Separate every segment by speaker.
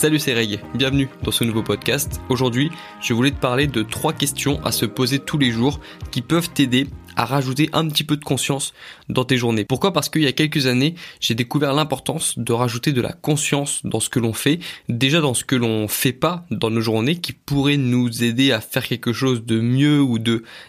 Speaker 1: Salut c'est Reg, bienvenue dans ce nouveau podcast. Aujourd'hui, je voulais te parler de trois questions à se poser tous les jours qui peuvent t'aider à rajouter un petit peu de conscience dans tes journées. Pourquoi? Parce qu'il y a quelques années, j'ai découvert l'importance de rajouter de la conscience dans ce que l'on fait, déjà dans ce que l'on fait pas dans nos journées, qui pourrait nous aider à faire quelque chose de mieux ou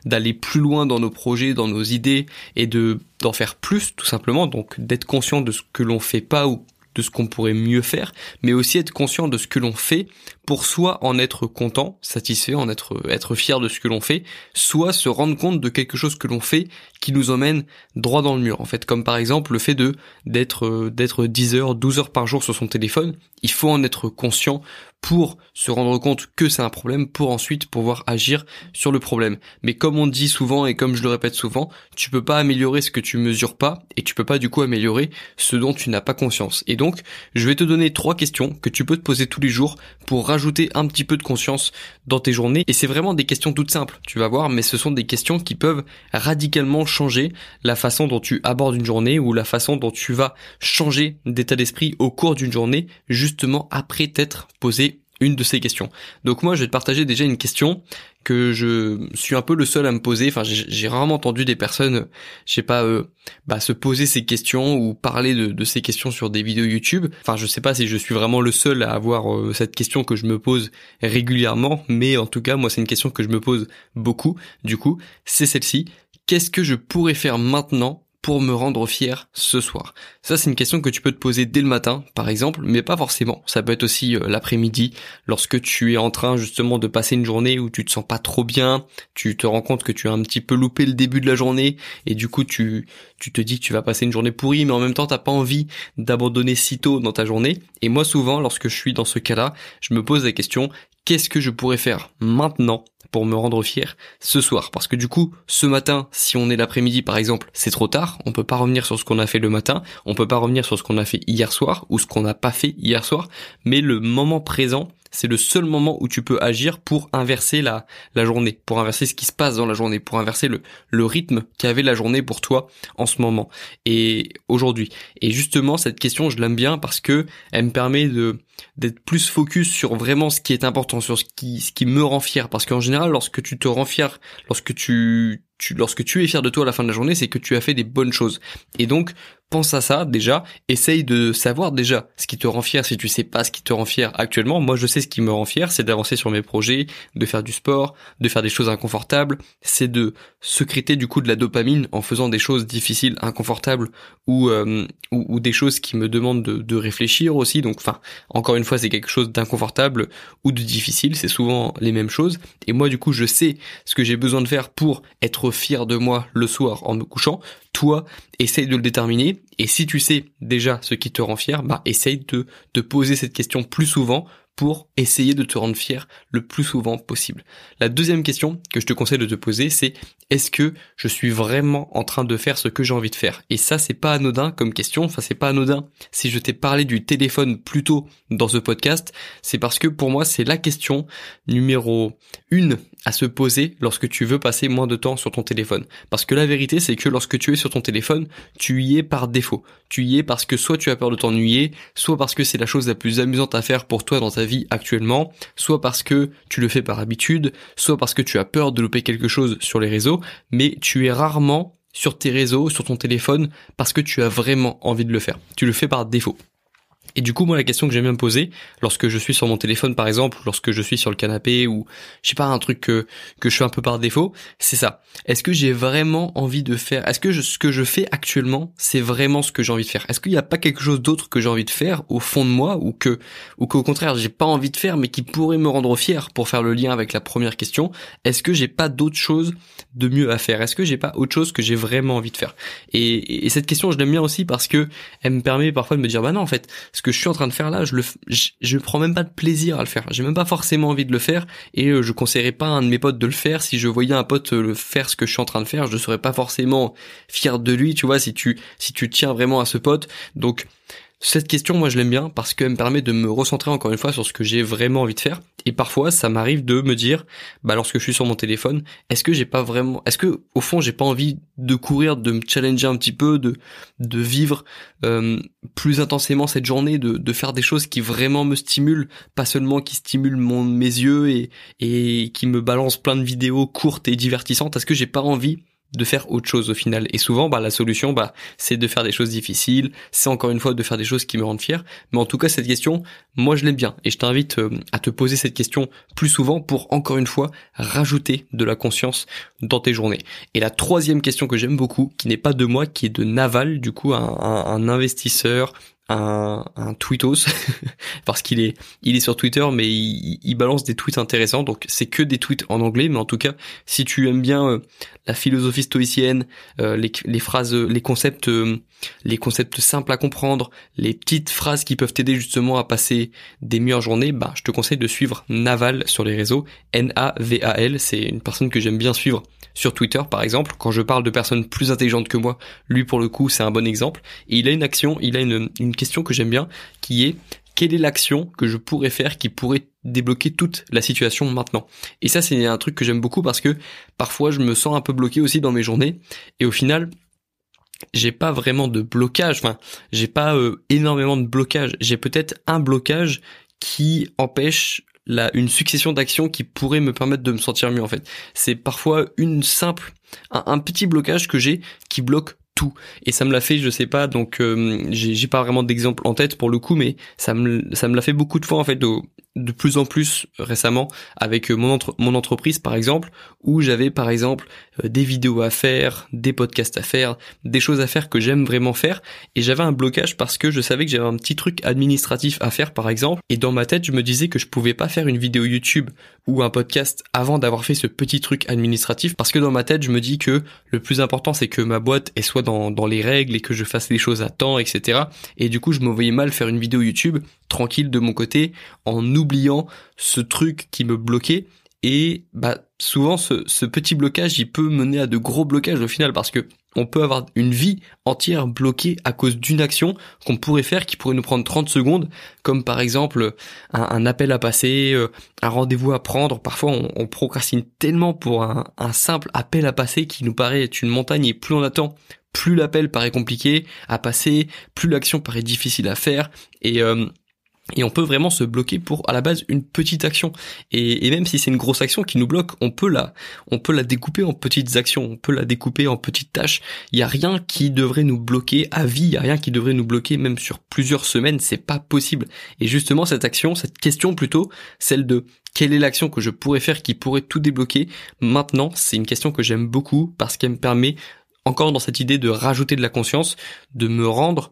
Speaker 1: d'aller plus loin dans nos projets, dans nos idées et de d'en faire plus tout simplement. Donc d'être conscient de ce que l'on fait pas ou de ce qu'on pourrait mieux faire, mais aussi être conscient de ce que l'on fait pour soit en être content, satisfait, en être être fier de ce que l'on fait, soit se rendre compte de quelque chose que l'on fait qui nous emmène droit dans le mur. En fait, comme par exemple le fait de d'être d'être 10 heures, 12 heures par jour sur son téléphone, il faut en être conscient pour se rendre compte que c'est un problème pour ensuite pouvoir agir sur le problème. Mais comme on dit souvent et comme je le répète souvent, tu peux pas améliorer ce que tu mesures pas et tu peux pas du coup améliorer ce dont tu n'as pas conscience. Et donc, je vais te donner trois questions que tu peux te poser tous les jours pour rajouter un petit peu de conscience dans tes journées et c'est vraiment des questions toutes simples, tu vas voir, mais ce sont des questions qui peuvent radicalement changer la façon dont tu abordes une journée ou la façon dont tu vas changer d'état d'esprit au cours d'une journée justement après t'être posé une de ces questions. Donc moi, je vais te partager déjà une question que je suis un peu le seul à me poser. Enfin, j'ai rarement entendu des personnes, je sais pas, euh, bah, se poser ces questions ou parler de, ces questions sur des vidéos YouTube. Enfin, je sais pas si je suis vraiment le seul à avoir euh, cette question que je me pose régulièrement, mais en tout cas, moi, c'est une question que je me pose beaucoup. Du coup, c'est celle-ci. Qu'est-ce que je pourrais faire maintenant pour me rendre fier ce soir Ça, c'est une question que tu peux te poser dès le matin, par exemple, mais pas forcément. Ça peut être aussi euh, l'après-midi, lorsque tu es en train justement de passer une journée où tu te sens pas trop bien, tu te rends compte que tu as un petit peu loupé le début de la journée, et du coup tu tu te dis que tu vas passer une journée pourrie, mais en même temps t'as pas envie d'abandonner si tôt dans ta journée. Et moi, souvent, lorsque je suis dans ce cas-là, je me pose la question qu'est-ce que je pourrais faire maintenant pour me rendre fier ce soir. Parce que du coup, ce matin, si on est l'après-midi par exemple, c'est trop tard, on peut pas revenir sur ce qu'on a fait le matin, on peut pas revenir sur ce qu'on a fait hier soir ou ce qu'on n'a pas fait hier soir, mais le moment présent, c'est le seul moment où tu peux agir pour inverser la, la journée, pour inverser ce qui se passe dans la journée, pour inverser le, le rythme qu'avait la journée pour toi en ce moment et aujourd'hui. Et justement, cette question, je l'aime bien parce que elle me permet de d'être plus focus sur vraiment ce qui est important, sur ce qui, ce qui me rend fier. Parce qu'en général, lorsque tu te rends fier, lorsque tu, tu, lorsque tu es fier de toi à la fin de la journée, c'est que tu as fait des bonnes choses. Et donc, pense à ça déjà, essaye de savoir déjà ce qui te rend fier si tu sais pas ce qui te rend fier actuellement. Moi je sais ce qui me rend fier, c'est d'avancer sur mes projets, de faire du sport, de faire des choses inconfortables, c'est de secréter du coup de la dopamine en faisant des choses difficiles, inconfortables ou euh, ou, des choses qui me demandent de, de réfléchir aussi. Donc enfin, encore une fois, c'est quelque chose d'inconfortable ou de difficile, c'est souvent les mêmes choses et moi du coup, je sais ce que j'ai besoin de faire pour être fier de moi le soir en me couchant toi, essaye de le déterminer. Et si tu sais déjà ce qui te rend fier, bah essaye de te poser cette question plus souvent pour essayer de te rendre fier le plus souvent possible. La deuxième question que je te conseille de te poser, c'est est-ce que je suis vraiment en train de faire ce que j'ai envie de faire? Et ça, c'est pas anodin comme question. Enfin, c'est pas anodin. Si je t'ai parlé du téléphone plus tôt dans ce podcast, c'est parce que pour moi, c'est la question numéro une à se poser lorsque tu veux passer moins de temps sur ton téléphone. Parce que la vérité, c'est que lorsque tu es sur ton téléphone, tu y es par défaut. Tu y es parce que soit tu as peur de t'ennuyer, soit parce que c'est la chose la plus amusante à faire pour toi dans ta vie actuellement, soit parce que tu le fais par habitude, soit parce que tu as peur de louper quelque chose sur les réseaux, mais tu es rarement sur tes réseaux, sur ton téléphone, parce que tu as vraiment envie de le faire. Tu le fais par défaut. Et du coup, moi, la question que j'aime bien me poser, lorsque je suis sur mon téléphone, par exemple, lorsque je suis sur le canapé, ou je sais pas, un truc que, que je fais un peu par défaut, c'est ça. Est-ce que j'ai vraiment envie de faire Est-ce que ce que je fais actuellement, c'est vraiment ce que j'ai envie de faire? Est-ce qu'il n'y a pas quelque chose d'autre que j'ai envie de faire au fond de moi, ou que, ou qu'au contraire, j'ai pas envie de faire, mais qui pourrait me rendre fier pour faire le lien avec la première question? Est-ce que j'ai pas d'autre chose de mieux à faire? Est-ce que j'ai pas autre chose que j'ai vraiment envie de faire? Et, et, cette question, je l'aime bien aussi parce que elle me permet parfois de me dire, bah non, en fait, que je suis en train de faire là, je le, je, prends même pas de plaisir à le faire. J'ai même pas forcément envie de le faire et euh, je conseillerais pas à un de mes potes de le faire. Si je voyais un pote euh, le faire ce que je suis en train de faire, je serais pas forcément fier de lui, tu vois, si tu, si tu tiens vraiment à ce pote. Donc, Cette question, moi, je l'aime bien parce qu'elle me permet de me recentrer encore une fois sur ce que j'ai vraiment envie de faire. Et parfois, ça m'arrive de me dire, bah, lorsque je suis sur mon téléphone, est-ce que j'ai pas vraiment, est-ce que au fond, j'ai pas envie de courir, de me challenger un petit peu, de de vivre euh, plus intensément cette journée, de de faire des choses qui vraiment me stimulent, pas seulement qui stimulent mes yeux et et qui me balancent plein de vidéos courtes et divertissantes? Est-ce que j'ai pas envie de faire autre chose au final. Et souvent, bah, la solution, bah, c'est de faire des choses difficiles, c'est encore une fois de faire des choses qui me rendent fier. Mais en tout cas, cette question, moi, je l'aime bien. Et je t'invite euh, à te poser cette question plus souvent pour, encore une fois, rajouter de la conscience dans tes journées. Et la troisième question que j'aime beaucoup, qui n'est pas de moi, qui est de Naval, du coup, un, un investisseur, un, tweetos parce qu'il est il est sur Twitter mais il, balance des tweets intéressants. Donc c'est que des tweets en anglais mais en tout cas si tu aimes bien euh, la philosophie stoïcienne euh, les, les, phrases les concepts euh, les concepts simples à comprendre les petites phrases qui peuvent t'aider justement à passer des meilleures journées bah je te conseille de suivre Naval sur les réseaux. N A V A L c'est une personne que j'aime bien suivre sur Twitter par exemple quand je parle de personnes plus intelligentes que moi lui pour le coup c'est un bon exemple et il a une action il a une, question que j'aime bien, qui est quelle est l'action que je pourrais faire qui pourrait débloquer toute la situation maintenant? Et ça, c'est un truc que j'aime beaucoup parce que parfois, je me sens un peu bloqué aussi dans mes journées. Et au final, j'ai pas vraiment de blocage. Enfin, j'ai pas euh, énormément de blocage. J'ai peut-être un blocage qui empêche la, une succession d'actions qui pourrait me permettre de me sentir mieux en fait. C'est parfois une simple, un petit blocage que j'ai qui bloque tout. Et ça me l'a fait, je sais pas, donc euh, j'ai pas vraiment d'exemple en tête pour le coup, mais ça me ça me l'a fait beaucoup de fois en fait de plus en plus récemment avec euh, mon mon entreprise par exemple, où j'avais par exemple euh, des vidéos à faire, des podcasts à faire, des choses à faire que j'aime vraiment faire, et j'avais un blocage parce que je savais que j'avais un petit truc administratif à faire par exemple, et dans ma tête je me disais que je pouvais pas faire une vidéo YouTube ou un podcast avant d'avoir fait ce petit truc administratif, parce que dans ma tête je me dis que le plus important c'est que ma boîte soit dans, dans les règles et que je fasse les choses à temps, etc. Et du coup, je me voyais mal faire une vidéo YouTube tranquille de mon côté en oubliant ce truc qui me bloquait. Et bah souvent ce, ce petit blocage, il peut mener à de gros blocages au final parce que on peut avoir une vie entière bloquée à cause d'une action qu'on pourrait faire qui pourrait nous prendre 30 secondes, comme par exemple un, appel à passer, euh, un rendez-vous à prendre. Parfois, on, procrastine tellement pour un, un, simple appel à passer qui nous paraît être une montagne et plus on attend, plus l'appel paraît compliqué à passer, plus l'action paraît difficile à faire. Et euh, et on peut vraiment se bloquer pour à la base une petite action. Et, même si c'est une grosse action qui nous bloque, on peut la, on peut la découper en petites actions, on peut la découper en petites tâches. Il y a rien qui devrait nous bloquer à vie, il y a rien qui devrait nous bloquer même sur plusieurs semaines, c'est pas possible. Et justement cette action, cette question plutôt, celle de quelle est l'action que je pourrais faire qui pourrait tout débloquer maintenant, c'est une question que j'aime beaucoup parce qu'elle me permet encore dans cette idée de rajouter de la conscience, de me rendre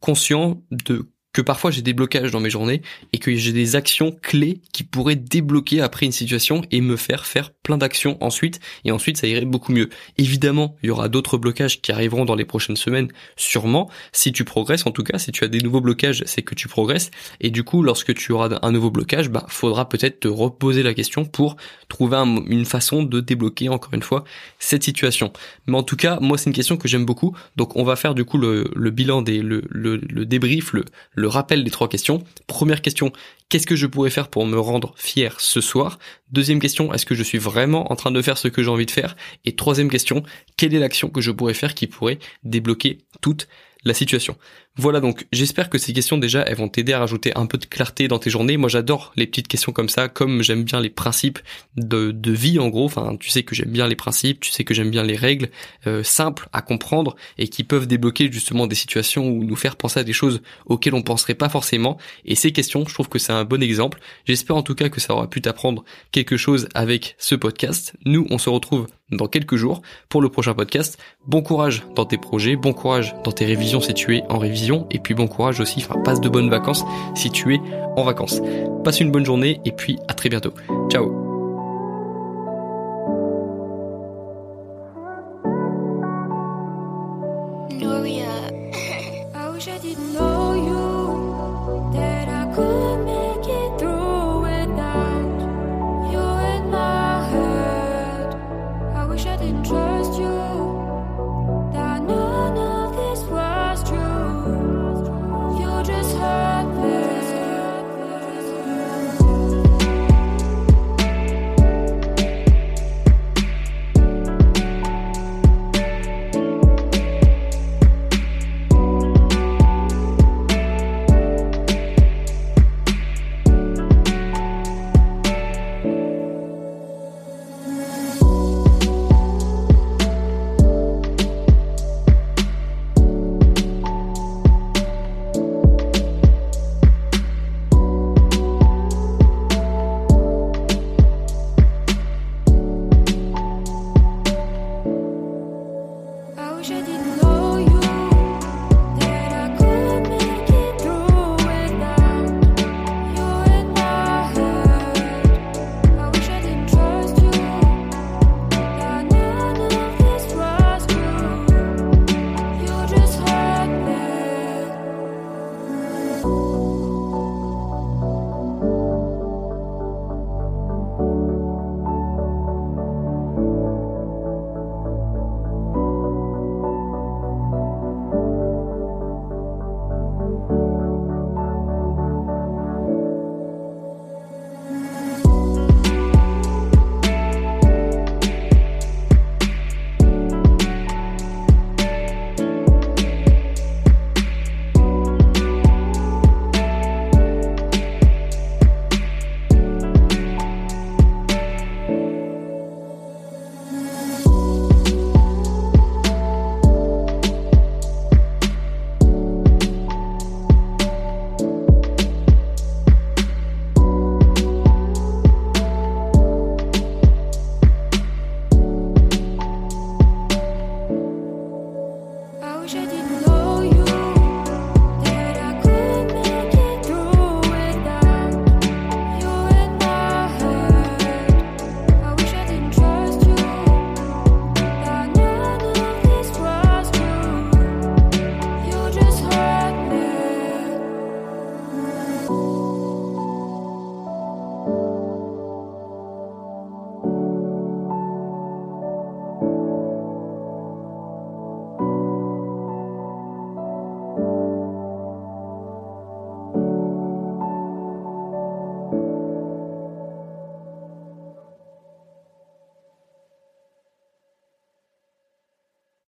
Speaker 1: conscient de que parfois j'ai des blocages dans mes journées et que j'ai des actions clés qui pourraient débloquer après une situation et me faire faire plein d'actions ensuite et ensuite ça irait beaucoup mieux. Évidemment, il y aura d'autres blocages qui arriveront dans les prochaines semaines, sûrement. Si tu progresses, en tout cas, si tu as des nouveaux blocages, c'est que tu progresses et du coup, lorsque tu auras un nouveau blocage, bah faudra peut-être te reposer la question pour trouver une façon de débloquer encore une fois cette situation. Mais en tout cas, moi c'est une question que j'aime beaucoup, donc on va faire du coup le, bilan des le, le, le débrief, le le rappel des trois questions. Première question, qu'est-ce que je pourrais faire pour me rendre fier ce soir? Deuxième question, est-ce que je suis vraiment en train de faire ce que j'ai envie de faire? Et troisième question, quelle est l'action que je pourrais faire qui pourrait débloquer toute la situation. Voilà donc, j'espère que ces questions déjà, elles vont t'aider à rajouter un peu de clarté dans tes journées. Moi j'adore les petites questions comme ça, comme j'aime bien les principes de, de, vie en gros, enfin tu sais que j'aime bien les principes, tu sais que j'aime bien les règles euh, simples à comprendre et qui peuvent débloquer justement des situations ou nous faire penser à des choses auxquelles on penserait pas forcément. Et ces questions, je trouve que c'est un bon exemple. J'espère en tout cas que ça aura pu t'apprendre quelque chose avec ce podcast. Nous, on se retrouve dans quelques jours pour le prochain podcast. Bon courage dans tes projets, bon courage dans tes révisions si tu es en révision, et puis bon courage aussi, enfin passe de bonnes vacances si tu es en vacances. Passe une bonne journée et puis à très bientôt. Ciao